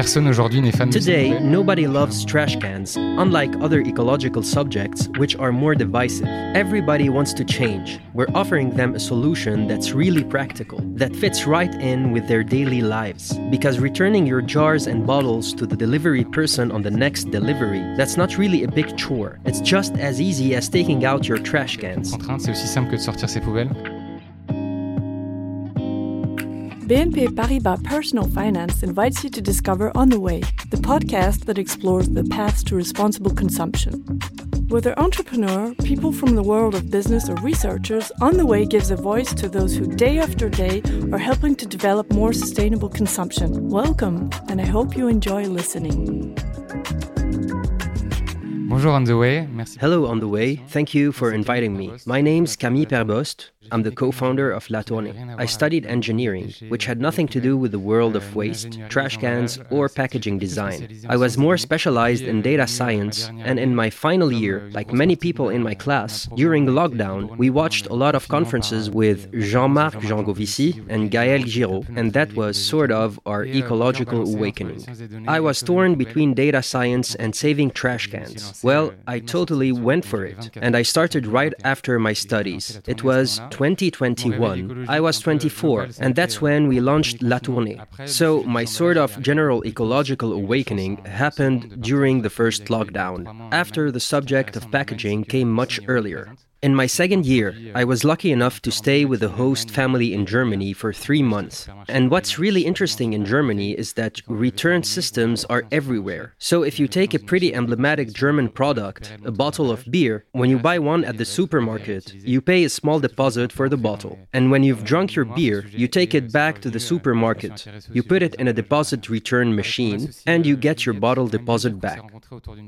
Personne aujourd'hui n'est fan Today, nobody loves trash cans, unlike other ecological subjects, which are more divisive. Everybody wants to change. We're offering them a solution that's really practical, that fits right in with their daily lives. Because returning your jars and bottles to the delivery person on the next delivery, that's not really a big chore. It's just as easy as taking out your trash cans. C'est aussi simple que de sortir ses poubelles. BNP Paribas Personal Finance invites you to discover On the Way, the podcast that explores the paths to responsible consumption. Whether entrepreneur, people from the world of business, or researchers, On the Way gives a voice to those who day after day are helping to develop more sustainable consumption. Welcome, and I hope you enjoy listening. Bonjour On the Way. Merci. Hello, On the Way. Thank you for inviting me. My name's Camille Perbost. I'm the co founder of La Tournée. I studied engineering, which had nothing to do with the world of waste, trash cans, or packaging design. I was more specialized in data science, and in my final year, like many people in my class, during lockdown, we watched a lot of conferences with Jean Marc Jancovici and Gaël Giraud, and that was sort of our ecological awakening. I was torn between data science and saving trash cans. Well, I totally went for it, and I started right after my studies. It was 2021, I was 24, and that's when we launched La Tournée. So my sort of general ecological awakening happened during the first lockdown, after the subject of packaging came much earlier. In my second year, I was lucky enough to stay with a host family in Germany for three months. And what's really interesting in Germany is that return systems are everywhere. So if you take a pretty emblematic German product, a bottle of beer, when you buy one at the supermarket, you pay a small deposit for the bottle. And when you've drunk your beer, you take it back to the supermarket. You put it in a deposit return machine, and you get your bottle deposit back.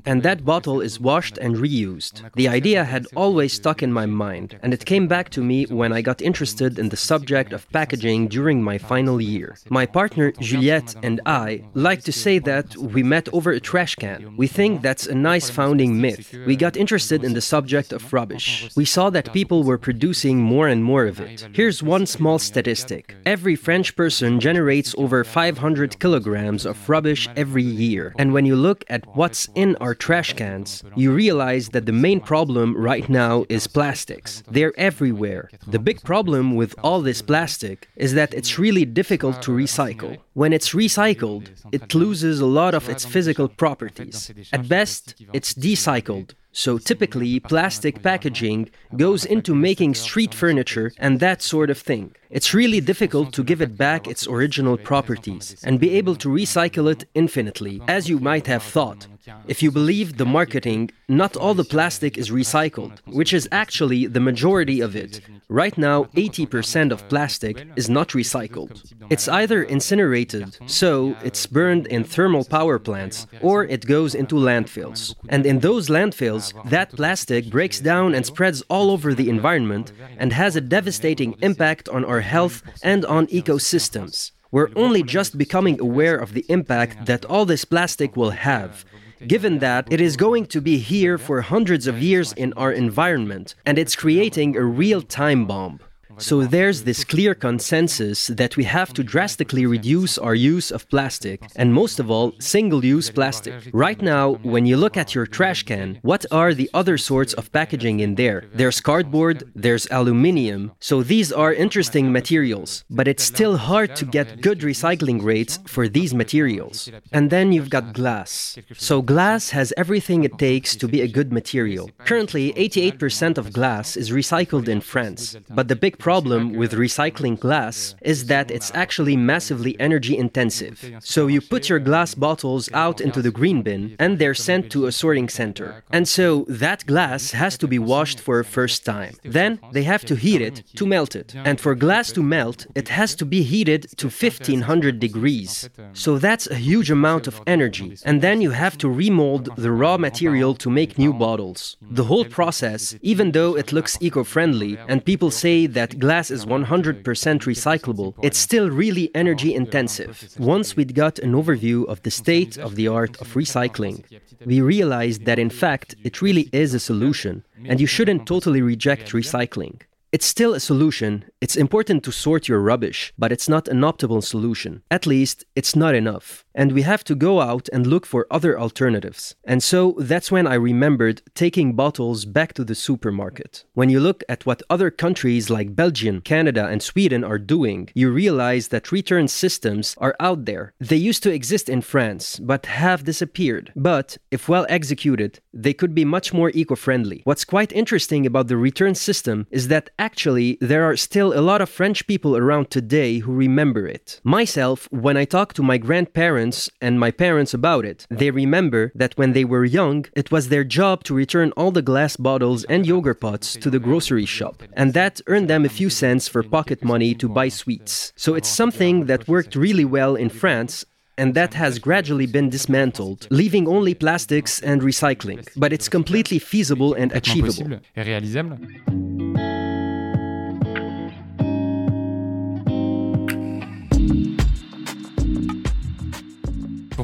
And that bottle is washed and reused. The idea had always stuck in my mind, and it came back to me when I got interested in the subject of packaging during my final year. My partner Juliette and I like to say that we met over a trash can. We think that's a nice founding myth. We got interested in the subject of rubbish. We saw that people were producing more and more of it. Here's one small statistic every French person generates over 500 kilograms of rubbish every year. And when you look at what's in our trash cans, you realize that the main problem right now is plastics. They're everywhere. The big problem with all this plastic is that it's really difficult to recycle. When it's recycled, it loses a lot of its physical properties. At best, it's decycled. So typically, plastic packaging goes into making street furniture and that sort of thing. It's really difficult to give it back its original properties and be able to recycle it infinitely, as you might have thought. If you believe the marketing, not all the plastic is recycled, which is actually the majority of it. Right now, 80% of plastic is not recycled. It's either incinerated, so it's burned in thermal power plants, or it goes into landfills. And in those landfills, that plastic breaks down and spreads all over the environment and has a devastating impact on our health and on ecosystems. We're only just becoming aware of the impact that all this plastic will have given that it is going to be here for hundreds of years in our environment and it's creating a real time bomb. So there's this clear consensus that we have to drastically reduce our use of plastic, and most of all, single use plastic. Right now, when you look at your trash can, what are the other sorts of packaging in there? There's cardboard, there's aluminium, so these are interesting materials, but it's still hard to get good recycling rates for these materials. And then you've got glass. So glass has everything it takes to be a good material. Currently, 88% of glass is recycled in France, but the big problem with recycling glass is that it's actually massively energy intensive. So you put your glass bottles out into the green bin and they're sent to a sorting center. And so that glass has to be washed for a first time. Then they have to heat it to melt it. And for glass to melt, it has to be heated to 1500 degrees. So that's a huge amount of energy. And then you have to remold the raw material to make new bottles. The whole process, even though it looks eco friendly and people say that glass is 100% recyclable, it's still really energy intensive. Once we'd got an overview of the state of the art of recycling, we realized that in fact it really is a solution, and you shouldn't totally reject recycling. It's still a solution, It's important to sort your rubbish, but it's not an optimal solution. At least, it's not enough. And we have to go out and look for other alternatives. And so that's when I remembered taking bottles back to the supermarket. When you look at what other countries like Belgium, Canada, and Sweden are doing, you realize that return systems are out there. They used to exist in France, but have disappeared. But if well executed, they could be much more eco friendly. What's quite interesting about the return system is that actually there are still a lot of French people around today who remember it. Myself, when I talk to my grandparents, and my parents about it. They remember that when they were young, it was their job to return all the glass bottles and yogurt pots to the grocery shop, and that earned them a few cents for pocket money to buy sweets. So it's something that worked really well in France and that has gradually been dismantled, leaving only plastics and recycling. But it's completely feasible and achievable.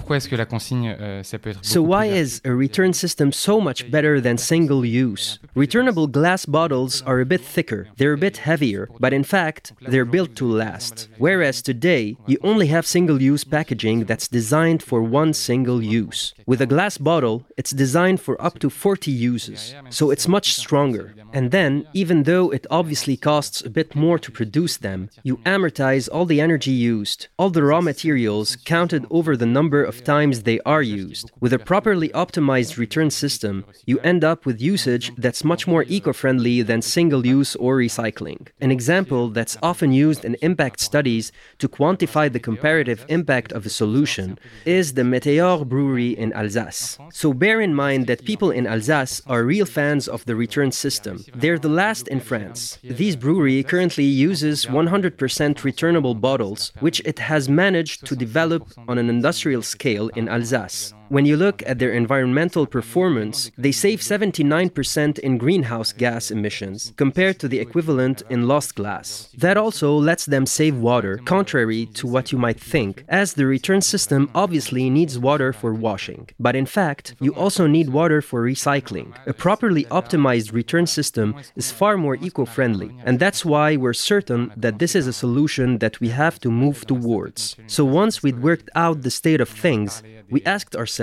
Pourquoi est-ce que la consigne, euh, ça peut être So why is a return system so much better than single use? Returnable glass bottles are a bit thicker, they're a bit heavier, but in fact, they're built to last. Whereas today, you only have single-use packaging that's designed for one single use. With a glass bottle, it's designed for up to 40 uses, so it's much stronger. And then, even though it obviously costs a bit more to produce them, you amortize all the energy used, all the raw materials counted over the number of times they are used. With a properly optimized return system, you end up with usage that's much more eco friendly than single use or recycling. An example that's often used in impact studies to quantify the comparative impact of a solution is the Meteor Brewery in Alsace. So bear in mind that people in Alsace are real fans of the return system. They're the last in France. This brewery currently uses 100% returnable bottles, which it has managed to develop on an industrial scale in Alsace. When you look at their environmental performance, they save 79% in greenhouse gas emissions compared to the equivalent in lost glass. That also lets them save water, contrary to what you might think, as the return system obviously needs water for washing. But in fact, you also need water for recycling. A properly optimized return system is far more eco friendly, and that's why we're certain that this is a solution that we have to move towards. So once we'd worked out the state of things, we asked ourselves,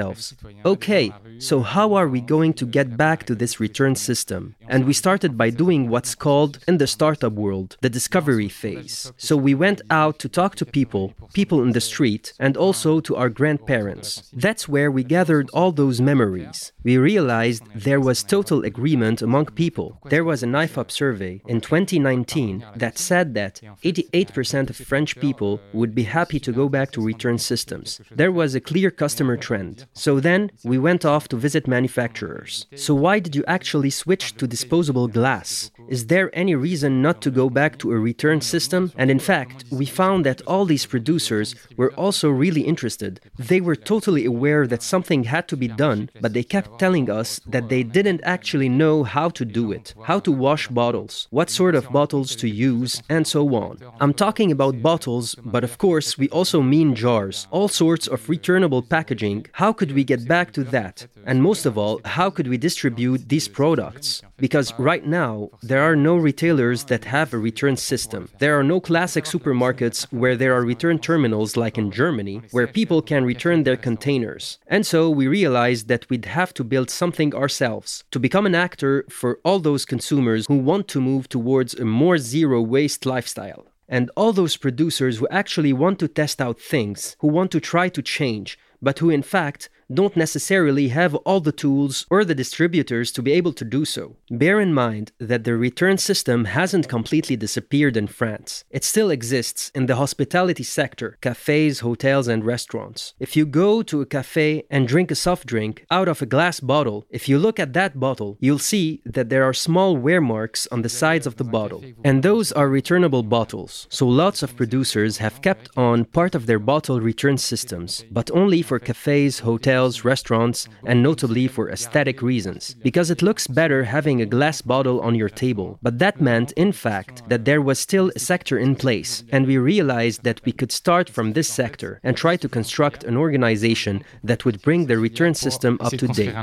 okay, so how are we going to get back to this return system? And we started by doing what's called, in the startup world, the discovery phase. So we went out to talk to people, people in the street, and also to our grandparents. That's where we gathered all those memories. We realized there was total agreement among people. There was an IFOP survey in 2019 that said that 88% of French people would be happy to go back to return systems. There was a clear customer trend. So then we went off to visit manufacturers. So why did you actually switch to disposable glass? Is there any reason not to go back to a return system? And in fact, we found that all these producers were also really interested. They were totally aware that something had to be done, but they kept telling us that they didn't actually know how to do it, how to wash bottles, what sort of bottles to use, and so on. I'm talking about bottles, but of course, we also mean jars, all sorts of returnable packaging. How could we get back to that? And most of all, how could we distribute these products? Because right now, there are no retailers that have a return system. There are no classic supermarkets where there are return terminals like in Germany, where people can return their containers. And so we realized that we'd have to build something ourselves to become an actor for all those consumers who want to move towards a more zero waste lifestyle. And all those producers who actually want to test out things, who want to try to change, but who in fact don't necessarily have all the tools or the distributors to be able to do so. Bear in mind that the return system hasn't completely disappeared in France. It still exists in the hospitality sector, cafes, hotels, and restaurants. If you go to a cafe and drink a soft drink out of a glass bottle, if you look at that bottle, you'll see that there are small wear marks on the sides of the bottle. And those are returnable bottles, so lots of producers have kept on part of their bottle return systems, but only for cafes, hotels, hotels, restaurants, and notably for aesthetic reasons, because it looks better having a glass bottle on your table. But that meant, in fact, that there was still a sector in place, and we realized that we could start from this sector and try to construct an organization that would bring the return system up to date.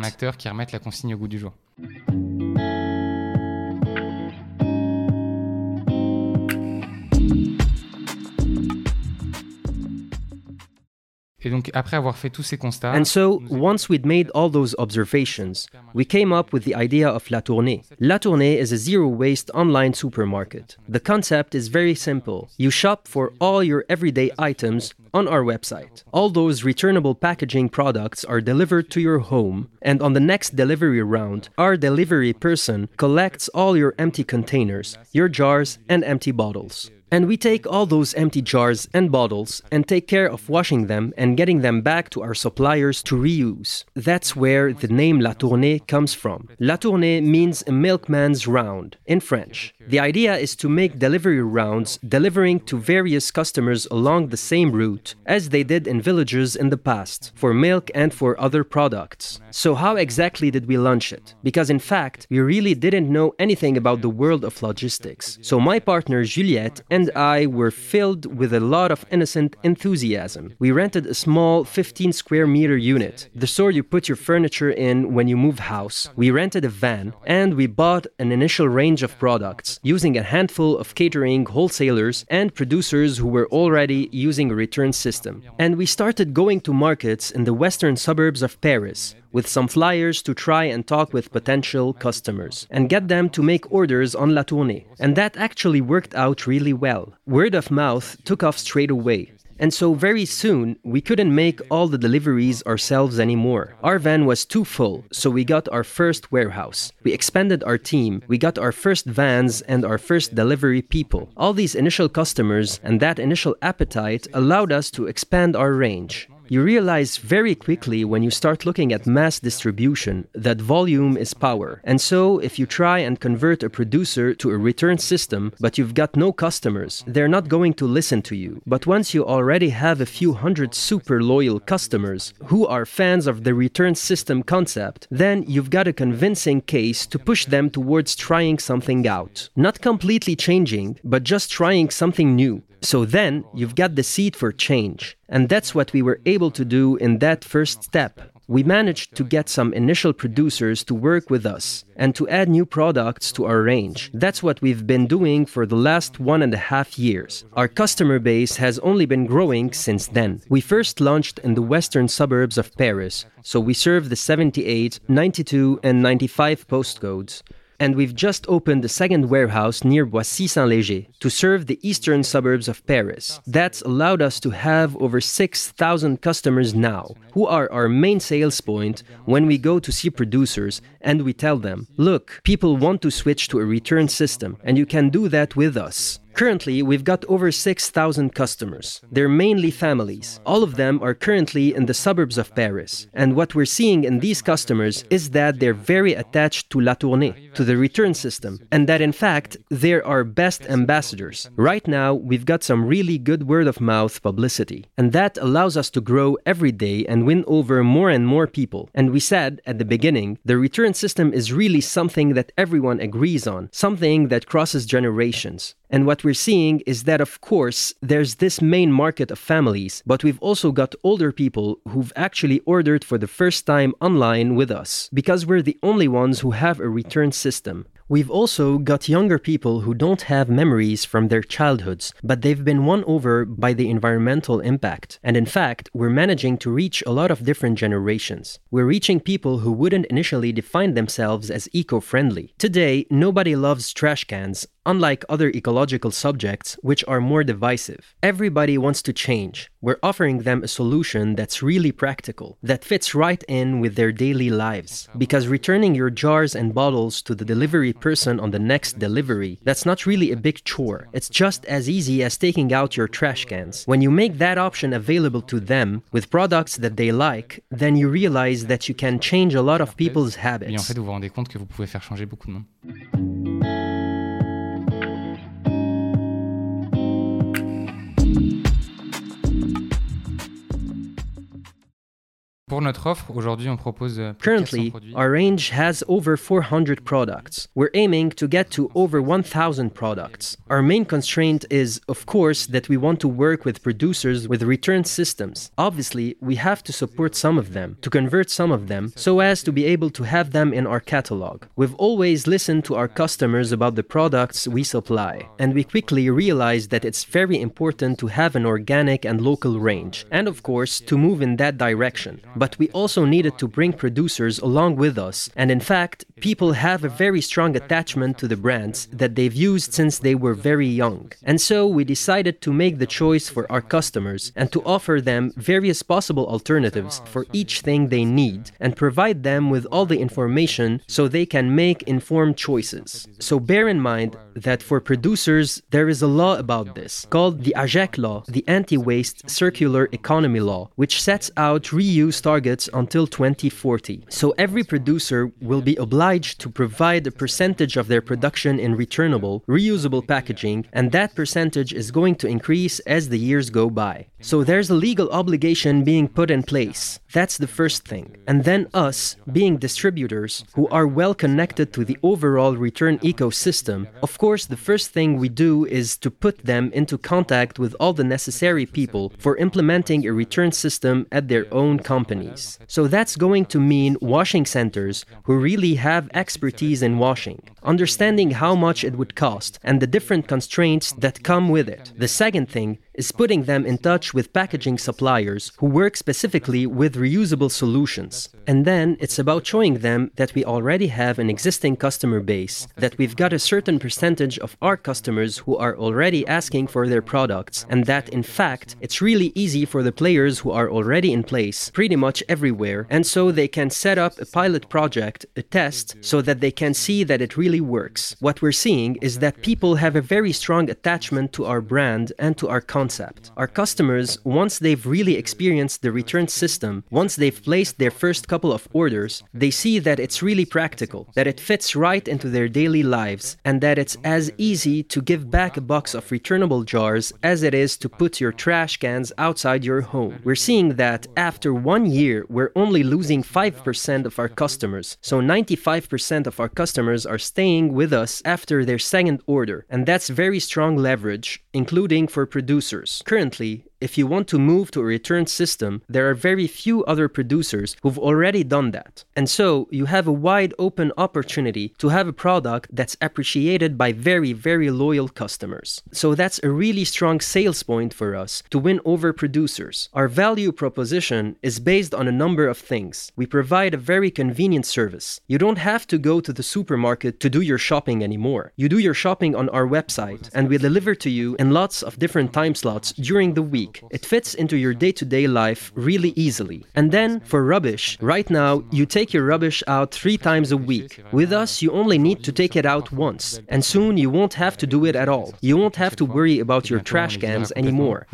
Et donc, après avoir fait tous ces constats, and so, once we'd made all those observations, we came up with the idea of La Tournée. La Tournée is a zero waste online supermarket. The concept is very simple. You shop for all your everyday items on our website. All those returnable packaging products are delivered to your home, and on the next delivery round, our delivery person collects all your empty containers, your jars, and empty bottles. And we take all those empty jars and bottles and take care of washing them and getting them back to our suppliers to reuse. That's where the name La Tournée comes from. La Tournée means a milkman's round in French. The idea is to make delivery rounds delivering to various customers along the same route as they did in villages in the past for milk and for other products. So, how exactly did we launch it? Because in fact, we really didn't know anything about the world of logistics. So, my partner Juliette and I were filled with a lot of innocent enthusiasm. We rented a small 15 square meter unit, the sort you put your furniture in when you move house. We rented a van and we bought an initial range of products using a handful of catering wholesalers and producers who were already using a return system. And we started going to markets in the western suburbs of Paris with some flyers to try and talk with potential customers and get them to make orders on La Tournée. And that actually worked out really well. Word of mouth took off straight away. And so very soon, we couldn't make all the deliveries ourselves anymore. Our van was too full, so we got our first warehouse. We expanded our team, we got our first vans and our first delivery people. All these initial customers and that initial appetite allowed us to expand our range. You realize very quickly when you start looking at mass distribution that volume is power. And so, if you try and convert a producer to a return system, but you've got no customers, they're not going to listen to you. But once you already have a few hundred super loyal customers who are fans of the return system concept, then you've got a convincing case to push them towards trying something out. Not completely changing, but just trying something new. So then you've got the seed for change. And that's what we were able to do in that first step. We managed to get some initial producers to work with us and to add new products to our range. That's what we've been doing for the last one and a half years. Our customer base has only been growing since then. We first launched in the western suburbs of Paris, so we serve the 78, 92, and 95 postcodes and we've just opened a second warehouse near Boissy Saint Léger to serve the eastern suburbs of Paris. That's allowed us to have over 6,000 customers now, who are our main sales point when we go to see producers and we tell them, look, people want to switch to a return system, and you can do that with us. Currently, we've got over 6,000 customers. They're mainly families. All of them are currently in the suburbs of Paris. And what we're seeing in these customers is that they're very attached to La Tournée, to the return system, and that in fact, they're our best ambassadors. Right now, we've got some really good word of mouth publicity, and that allows us to grow every day and win over more and more people. And we said at the beginning, the return system is really something that everyone agrees on, something that crosses generations. And what we're seeing is that, of course, there's this main market of families, but we've also got older people who've actually ordered for the first time online with us, because we're the only ones who have a return system. We've also got younger people who don't have memories from their childhoods, but they've been won over by the environmental impact. And in fact, we're managing to reach a lot of different generations. We're reaching people who wouldn't initially define themselves as eco friendly. Today, nobody loves trash cans, unlike other ecological subjects, which are more divisive. Everybody wants to change. We're offering them a solution that's really practical, that fits right in with their daily lives. Because returning your jars and bottles to the delivery person on the next delivery, that's not really a big chore. It's just as easy as taking out your trash cans. When you make that option available to them with products that they like, then you realize that you can change a lot of people's habits. En fait, vous vous rendez compte que vous pouvez faire changer beaucoup de monde. Currently, our range has over 400 products. We're aiming to get to over 1,000 products. Our main constraint is, of course, that we want to work with producers with return systems. Obviously, we have to support some of them, to convert some of them, so as to be able to have them in our catalog. We've always listened to our customers about the products we supply, and we quickly realized that it's very important to have an organic and local range, and of course, to move in that direction but we also needed to bring producers along with us. And in fact, people have a very strong attachment to the brands that they've used since they were very young. And so we decided to make the choice for our customers and to offer them various possible alternatives for each thing they need and provide them with all the information so they can make informed choices. So bear in mind that for producers, there is a law about this called the AGEC law, the Anti Waste Circular Economy Law, which sets out reuse targets until 2040. So every producer will be obliged to provide a percentage of their production in returnable, reusable packaging, and that percentage is going to increase as the years go by. So there's a legal obligation being put in place. That's the first thing. And then us, being distributors who are well connected to the overall return ecosystem, of course, the first thing we do is to put them into contact with all the necessary people for implementing a return system at their own companies. So that's going to mean washing centers who really have expertise in washing, understanding how much it would cost and the different constraints that come with it. The second thing is putting them in touch with packaging suppliers who work specifically with reusable solutions. And then it's about showing them that we already have an existing customer base, that we've got a certain percentage of our customers who are already asking for their products, and that in fact it's really easy for the players who are already in place pretty much everywhere, and so they can set up a pilot project, a test, so that they can see that it really works. What we're seeing is that people have a very strong attachment to our brand and to our content concept. Our customers, once they've really experienced the return system, once they've placed their first couple of orders, they see that it's really practical, that it fits right into their daily lives, and that it's as easy to give back a box of returnable jars as it is to put your trash cans outside your home. We're seeing that after one year, we're only losing 5% of our customers, so 95% of our customers are staying with us after their second order, and that's very strong leverage, including for producers producers. Currently, if you want to move to a return system, there are very few other producers who've already done that. And so you have a wide open opportunity to have a product that's appreciated by very, very loyal customers. So that's a really strong sales point for us to win over producers. Our value proposition is based on a number of things. We provide a very convenient service. You don't have to go to the supermarket to do your shopping anymore. You do your shopping on our website, and we deliver to you in lots of different time slots during the week week. It fits into your day to day life really easily. And then for rubbish, right now you take your rubbish out three times a week. With us, you only need to take it out once. And soon you won't have to do it at all. You won't have to worry about your trash cans anymore.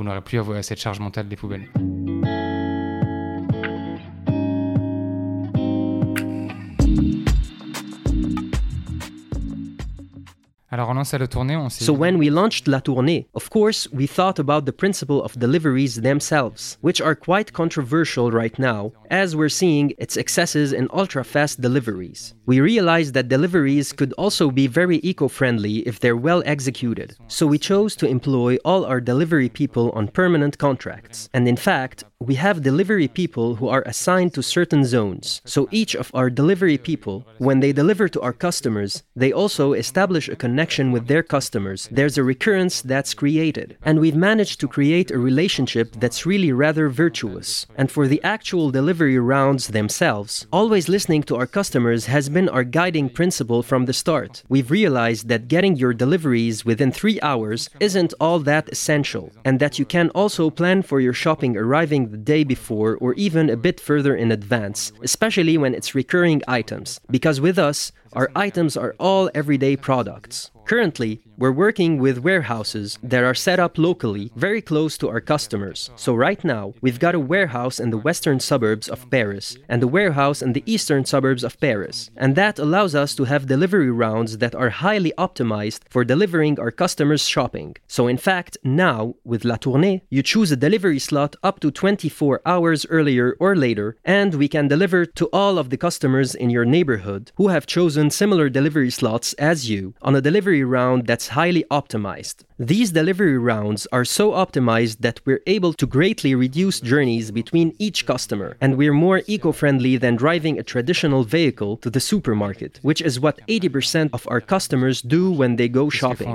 Alors on lance la tournée, on So when we launched La Tournée, of course, we thought about the principle of deliveries themselves, which are quite controversial right now, as we're seeing its excesses in ultra-fast deliveries. We realized that deliveries could also be very eco-friendly if they're well executed. So we chose to employ all our delivery people on permanent contracts. And in fact, we have delivery people who are assigned to certain zones. So each of our delivery people, when they deliver to our customers, they also establish a connection with their customers. There's a recurrence that's created. And we've managed to create a relationship that's really rather virtuous. And for the actual delivery rounds themselves, always listening to our customers has been our guiding principle from the start. We've realized that getting your deliveries within three hours isn't all that essential, and that you can also plan for your shopping arriving the day before or even a bit further in advance, especially when it's recurring items. Because with us, Our items are all everyday products. Currently, we're working with warehouses that are set up locally, very close to our customers. So, right now, we've got a warehouse in the western suburbs of Paris and a warehouse in the eastern suburbs of Paris. And that allows us to have delivery rounds that are highly optimized for delivering our customers' shopping. So, in fact, now, with La Tournée, you choose a delivery slot up to 24 hours earlier or later, and we can deliver to all of the customers in your neighborhood who have chosen similar delivery slots as you on a delivery round that's highly optimized. These delivery rounds are so optimized that we're able to greatly reduce journeys between each customer, and we're more eco friendly than driving a traditional vehicle to the supermarket, which is what 80% of our customers do when they go shopping.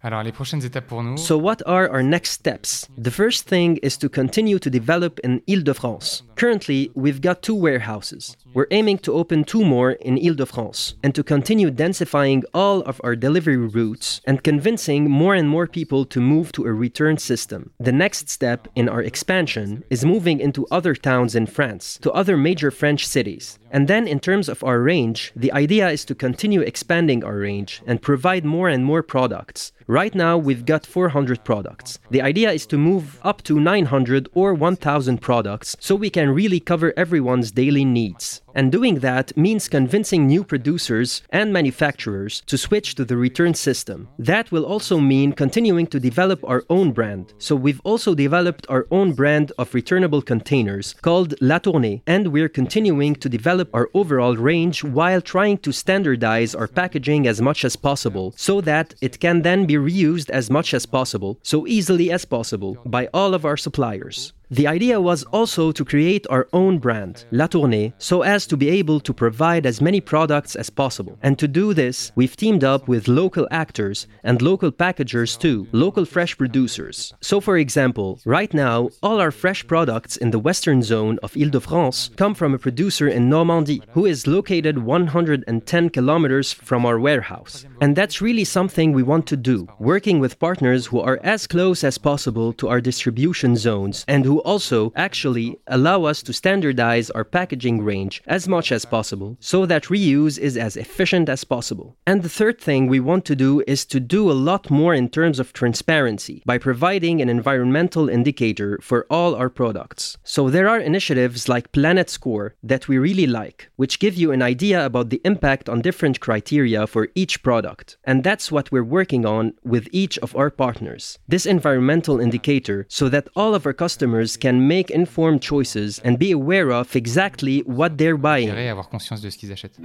Alors, les prochaines étapes pour nous. So, what are our next steps? The first thing is to continue to develop in Ile de France. Currently, we've got two warehouses. We're aiming to open two more in Ile de France and to continue densifying all of our delivery routes and convincing more and more people to move to a return system. The next step in our expansion is moving into other towns in France, to other major French cities. And then, in terms of our range, the idea is to continue expanding our range and provide more and more products. Right now, we've got 400 products. The idea is to move up to 900 or 1000 products so we can really cover everyone's daily needs. And doing that means convincing new producers and manufacturers to switch to the return system. That will also mean continuing to develop our own brand. So we've also developed our own brand of returnable containers called La Tournée, and we're continuing to develop our overall range while trying to standardize our packaging as much as possible so that it can then be reused as much as possible, so easily as possible, by all of our suppliers. The idea was also to create our own brand, La Tournée, so as to be able to provide as many products as possible. And to do this, we've teamed up with local actors and local packagers too, local fresh producers. So, for example, right now, all our fresh products in the western zone of Ile de France come from a producer in Normandy who is located 110 kilometers from our warehouse. And that's really something we want to do, working with partners who are as close as possible to our distribution zones and who also actually allow us to standardize our packaging range as much as possible so that reuse is as efficient as possible. And the third thing we want to do is to do a lot more in terms of transparency by providing an environmental indicator for all our products. So there are initiatives like Planet Score that we really like, which give you an idea about the impact on different criteria for each product. And that's what we're working on with each of our partners. This environmental indicator so that all of our customers can make informed choices and be aware of exactly what they're buying. avoir conscience de ce qu'ils achètent.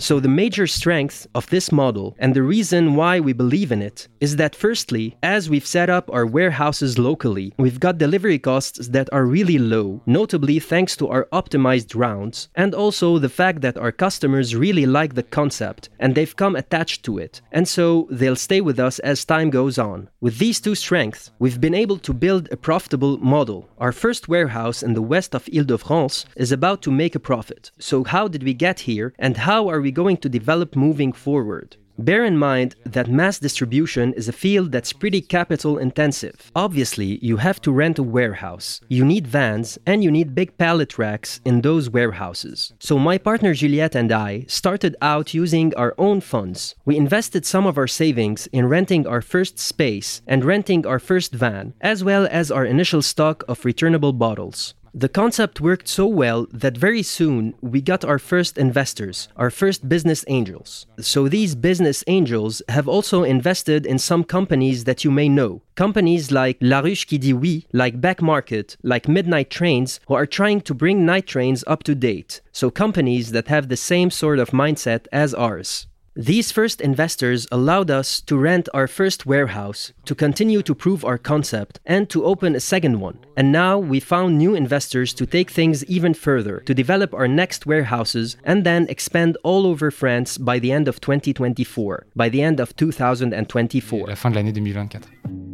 So, the major strength of this model and the reason why we believe in it is that, firstly, as we've set up our warehouses locally, we've got delivery costs that are really low, notably thanks to our optimized rounds, and also the fact that our customers really like the concept and they've come attached to it, and so they'll stay with us as time goes on. With these two strengths, we've been able to build a profitable model. Our first warehouse in the west of Ile de France is about to make a profit. So, how did we get here? And how are we going to develop moving forward? Bear in mind that mass distribution is a field that's pretty capital intensive. Obviously, you have to rent a warehouse, you need vans, and you need big pallet racks in those warehouses. So, my partner Juliette and I started out using our own funds. We invested some of our savings in renting our first space and renting our first van, as well as our initial stock of returnable bottles. The concept worked so well that very soon we got our first investors, our first business angels. So these business angels have also invested in some companies that you may know. Companies like La Ruche qui dit oui, like Back Market, like Midnight Trains, who are trying to bring night trains up to date. So companies that have the same sort of mindset as ours. These first investors allowed us to rent our first warehouse, to continue to prove our concept, and to open a second one. And now we found new investors to take things even further, to develop our next warehouses, and then expand all over France by the end of 2024, by the end of 2024. La fin de l'année 2024.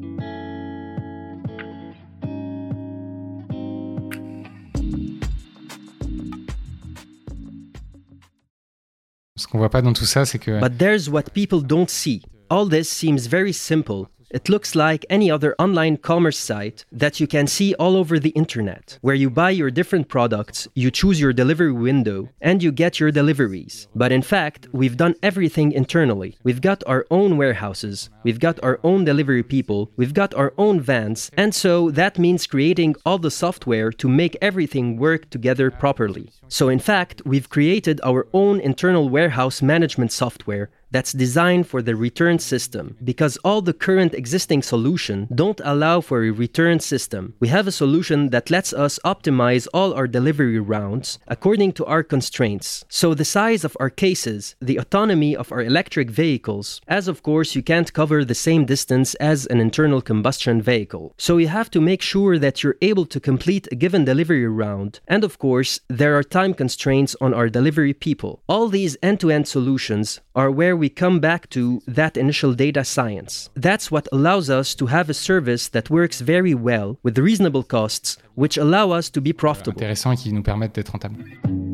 Qu'on voit pas dans tout ça, c'est que. But there's what people don't see. All this seems very simple, it looks like any other online commerce site that you can see all over the internet, where you buy your different products, you choose your delivery window, and you get your deliveries. But in fact, we've done everything internally. We've got our own warehouses, we've got our own delivery people, we've got our own vans, and so that means creating all the software to make everything work together properly. So, in fact, we've created our own internal warehouse management software that's designed for the return system because all the current existing solution don't allow for a return system. We have a solution that lets us optimize all our delivery rounds according to our constraints. So the size of our cases, the autonomy of our electric vehicles, as of course you can't cover the same distance as an internal combustion vehicle. So you have to make sure that you're able to complete a given delivery round. And of course, there are time constraints on our delivery people. All these end-to-end solutions are where we come back to that initial data science. That's what allows us to have a service that works very well with reasonable costs, which allow us to be profitable. Intéressant et qui nous permettent d'être rentables.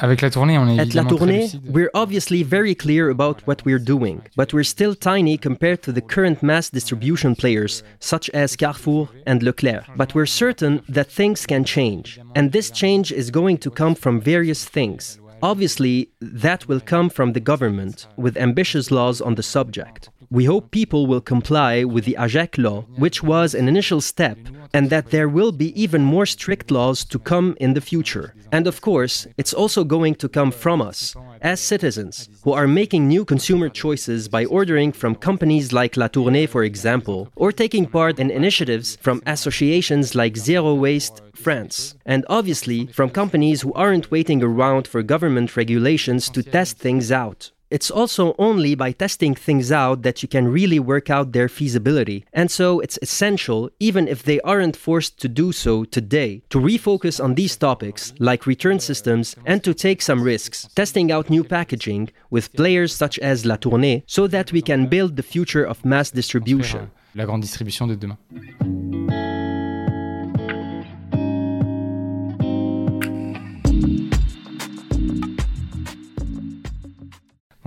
Avec la tournée, on est At La Tournée, we're obviously very clear about what we're doing, but we're still tiny compared to the current mass distribution players such as Carrefour and Leclerc. But we're certain that things can change, and this change is going to come from various things. Obviously, that will come from the government with ambitious laws on the subject. We hope people will comply with the AGEC law, which was an initial step, and that there will be even more strict laws to come in the future. And of course, it's also going to come from us, as citizens, who are making new consumer choices by ordering from companies like La Tournée, for example, or taking part in initiatives from associations like Zero Waste France, and obviously from companies who aren't waiting around for government regulations to test things out. It's also only by testing things out that you can really work out their feasibility. And so it's essential, even if they aren't forced to do so today, to refocus on these topics, like return systems, and to take some risks, testing out new packaging with players such as La Tournée, so that we can build the future of mass distribution. La grande distribution de demain.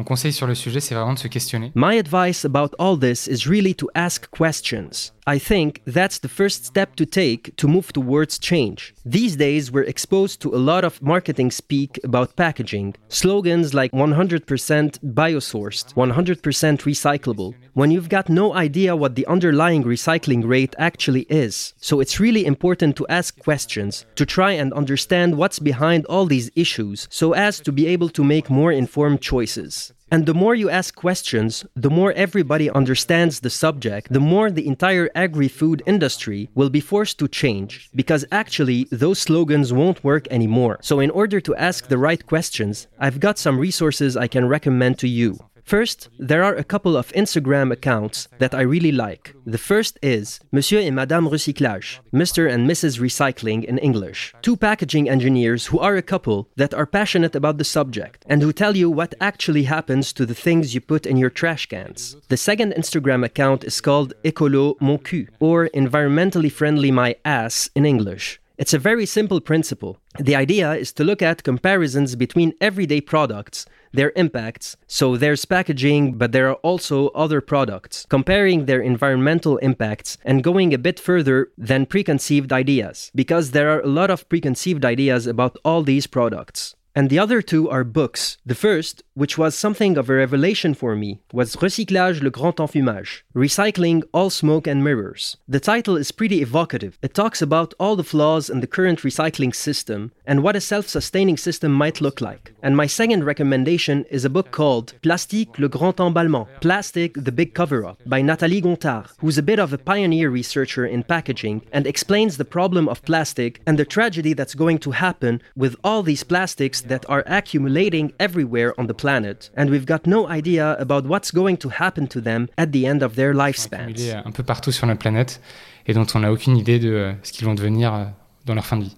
Conseil sur le sujet, c'est vraiment de se questionner. My advice about all this is really to ask questions. I think that's the first step to take to move towards change. These days, we're exposed to a lot of marketing speak about packaging, slogans like 100% biosourced, 100% recyclable, when you've got no idea what the underlying recycling rate actually is. So it's really important to ask questions, to try and understand what's behind all these issues, so as to be able to make more informed choices. And the more you ask questions, the more everybody understands the subject, the more the entire agri food industry will be forced to change, because actually those slogans won't work anymore. So, in order to ask the right questions, I've got some resources I can recommend to you. First, there are a couple of Instagram accounts that I really like. The first is Monsieur et Madame Recyclage, Mr. and Mrs. Recycling in English, two packaging engineers who are a couple that are passionate about the subject and who tell you what actually happens to the things you put in your trash cans. The second Instagram account is called Ecolo Mon Cul, or Environmentally Friendly My Ass in English. It's a very simple principle. The idea is to look at comparisons between everyday products their impacts. So there's packaging, but there are also other products, comparing their environmental impacts and going a bit further than preconceived ideas, because there are a lot of preconceived ideas about all these products. And the other two are books. The first, which was something of a revelation for me, was Recyclage le Grand Enfumage Recycling All Smoke and Mirrors. The title is pretty evocative. It talks about all the flaws in the current recycling system and what a self sustaining system might look like. And my second recommendation is a book called Plastique le Grand Emballement Plastic the Big Cover Up by Nathalie Gontard, who's a bit of a pioneer researcher in packaging and explains the problem of plastic and the tragedy that's going to happen with all these plastics that are accumulating everywhere on the planet, and we've got no idea about what's going to happen to them at the end of their lifespans. Euh, un peu partout sur la planète et dont on n'a aucune idée de euh, ce qu'ils vont devenir euh, dans leur fin de vie.